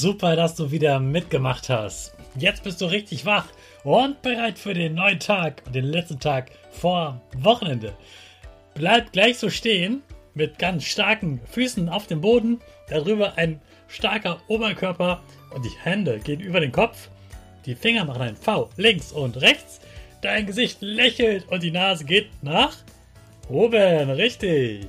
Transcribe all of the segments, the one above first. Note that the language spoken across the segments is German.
Super, dass du wieder mitgemacht hast. Jetzt bist du richtig wach und bereit für den neuen Tag und den letzten Tag vor Wochenende. Bleib gleich so stehen mit ganz starken Füßen auf dem Boden, darüber ein starker Oberkörper und die Hände gehen über den Kopf. Die Finger machen ein V links und rechts. Dein Gesicht lächelt und die Nase geht nach oben. Richtig.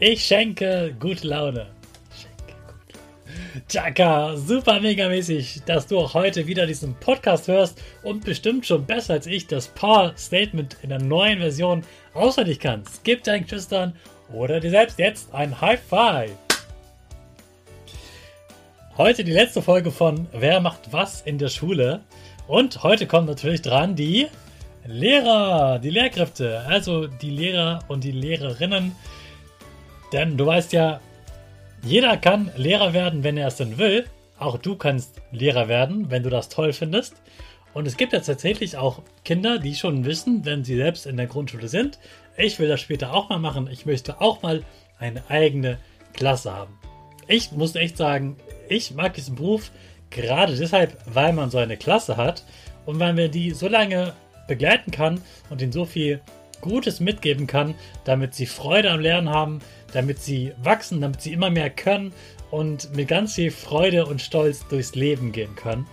Ich schenke gute Laune. Schenke gute Laune. Chaka, super mega mäßig, dass du auch heute wieder diesen Podcast hörst und bestimmt schon besser als ich das Power Statement in der neuen Version auswendig kannst. Gib deinen Geschwistern oder dir selbst jetzt ein High Five. Heute die letzte Folge von Wer macht was in der Schule? Und heute kommt natürlich dran die Lehrer, die Lehrkräfte, also die Lehrer und die Lehrerinnen denn du weißt ja, jeder kann Lehrer werden, wenn er es denn will. Auch du kannst Lehrer werden, wenn du das toll findest. Und es gibt ja tatsächlich auch Kinder, die schon wissen, wenn sie selbst in der Grundschule sind, ich will das später auch mal machen. Ich möchte auch mal eine eigene Klasse haben. Ich muss echt sagen, ich mag diesen Beruf gerade deshalb, weil man so eine Klasse hat und weil man die so lange begleiten kann und ihnen so viel Gutes mitgeben kann, damit sie Freude am Lernen haben, damit sie wachsen, damit sie immer mehr können und mit ganz viel Freude und Stolz durchs Leben gehen können.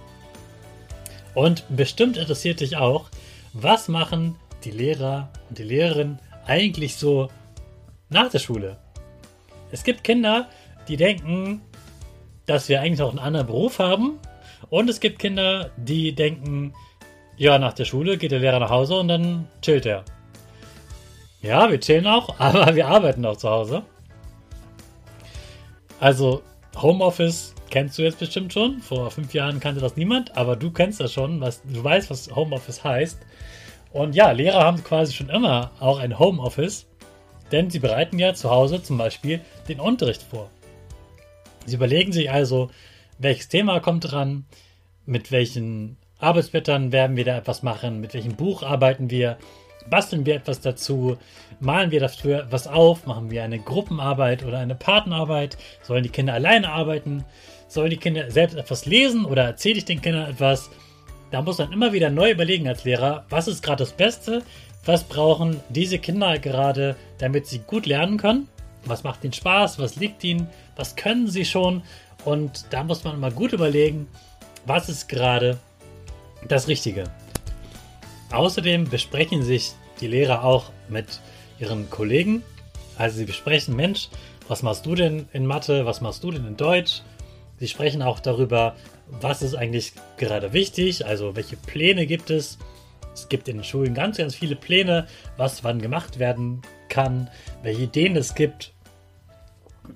Und bestimmt interessiert dich auch, was machen die Lehrer und die Lehrerinnen eigentlich so nach der Schule? Es gibt Kinder, die denken, dass wir eigentlich auch einen anderen Beruf haben. Und es gibt Kinder, die denken, ja, nach der Schule geht der Lehrer nach Hause und dann chillt er. Ja, wir chillen auch, aber wir arbeiten auch zu Hause. Also, Homeoffice kennst du jetzt bestimmt schon. Vor fünf Jahren kannte das niemand, aber du kennst das schon. Was, du weißt, was Homeoffice heißt. Und ja, Lehrer haben quasi schon immer auch ein Homeoffice, denn sie bereiten ja zu Hause zum Beispiel den Unterricht vor. Sie überlegen sich also, welches Thema kommt dran, mit welchen Arbeitsblättern werden wir da etwas machen, mit welchem Buch arbeiten wir, basteln wir etwas dazu, malen wir dafür was auf, machen wir eine Gruppenarbeit oder eine Partnerarbeit, sollen die Kinder alleine arbeiten, sollen die Kinder selbst etwas lesen oder erzähle ich den Kindern etwas. Da muss man immer wieder neu überlegen als Lehrer, was ist gerade das Beste, was brauchen diese Kinder gerade, damit sie gut lernen können, was macht ihnen Spaß, was liegt ihnen, was können sie schon? Und da muss man immer gut überlegen, was ist gerade das Richtige. Außerdem besprechen sich die Lehrer auch mit ihren Kollegen. Also sie besprechen, Mensch, was machst du denn in Mathe, was machst du denn in Deutsch? Sie sprechen auch darüber, was ist eigentlich gerade wichtig, also welche Pläne gibt es. Es gibt in den Schulen ganz, ganz viele Pläne, was wann gemacht werden kann, welche Ideen es gibt.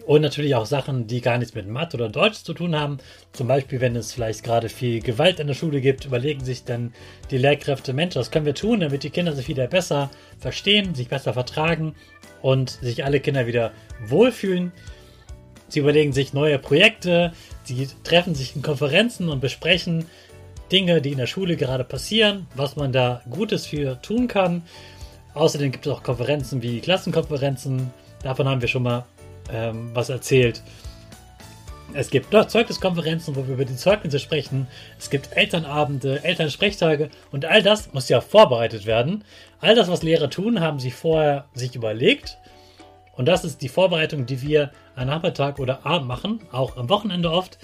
Und natürlich auch Sachen, die gar nichts mit Mathe oder Deutsch zu tun haben. Zum Beispiel, wenn es vielleicht gerade viel Gewalt in der Schule gibt, überlegen sich dann die Lehrkräfte, Mensch, was können wir tun, damit die Kinder sich wieder besser verstehen, sich besser vertragen und sich alle Kinder wieder wohlfühlen. Sie überlegen sich neue Projekte, sie treffen sich in Konferenzen und besprechen Dinge, die in der Schule gerade passieren, was man da Gutes für tun kann. Außerdem gibt es auch Konferenzen wie Klassenkonferenzen. Davon haben wir schon mal ähm, was erzählt. Es gibt Zeugniskonferenzen, wo wir über die Zeugnisse sprechen. Es gibt Elternabende, Elternsprechtage und all das muss ja vorbereitet werden. All das, was Lehrer tun, haben sie vorher sich überlegt. Und das ist die Vorbereitung, die wir am Nachmittag oder Abend machen, auch am Wochenende oft.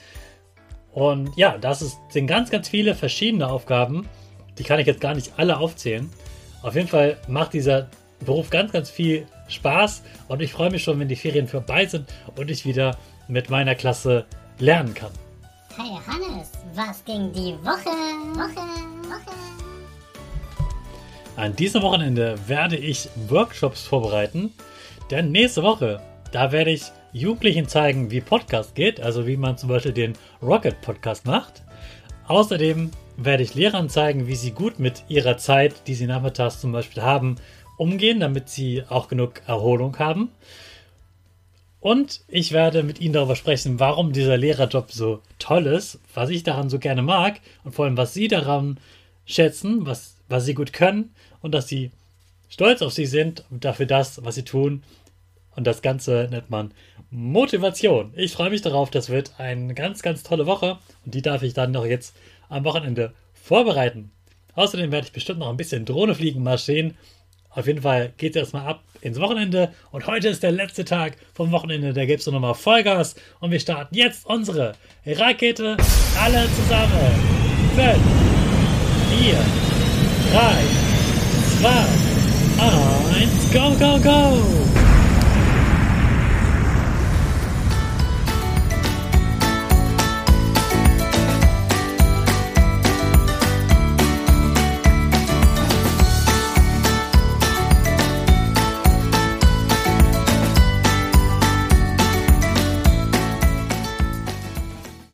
Und ja, das ist, sind ganz, ganz viele verschiedene Aufgaben. Die kann ich jetzt gar nicht alle aufzählen. Auf jeden Fall macht dieser Beruf ganz, ganz viel Spaß und ich freue mich schon, wenn die Ferien vorbei sind und ich wieder mit meiner Klasse lernen kann. Hey Hannes, was ging die Woche? Woche, Woche. An diesem Wochenende werde ich Workshops vorbereiten, denn nächste Woche, da werde ich Jugendlichen zeigen, wie Podcast geht, also wie man zum Beispiel den Rocket Podcast macht. Außerdem werde ich Lehrern zeigen, wie sie gut mit ihrer Zeit, die sie nachmittags zum Beispiel haben, umgehen, damit sie auch genug Erholung haben. Und ich werde mit Ihnen darüber sprechen, warum dieser Lehrerjob so toll ist, was ich daran so gerne mag und vor allem, was Sie daran schätzen, was, was Sie gut können und dass Sie stolz auf Sie sind und dafür das, was Sie tun. Und das Ganze nennt man Motivation. Ich freue mich darauf. Das wird eine ganz, ganz tolle Woche und die darf ich dann noch jetzt am Wochenende vorbereiten. Außerdem werde ich bestimmt noch ein bisschen Drohne fliegen, mal sehen, auf jeden Fall geht es erstmal ab ins Wochenende und heute ist der letzte Tag vom Wochenende. Da gibt es nochmal Vollgas und wir starten jetzt unsere Rakete alle zusammen. 5, 4, 3, 2, 1, go, go, go!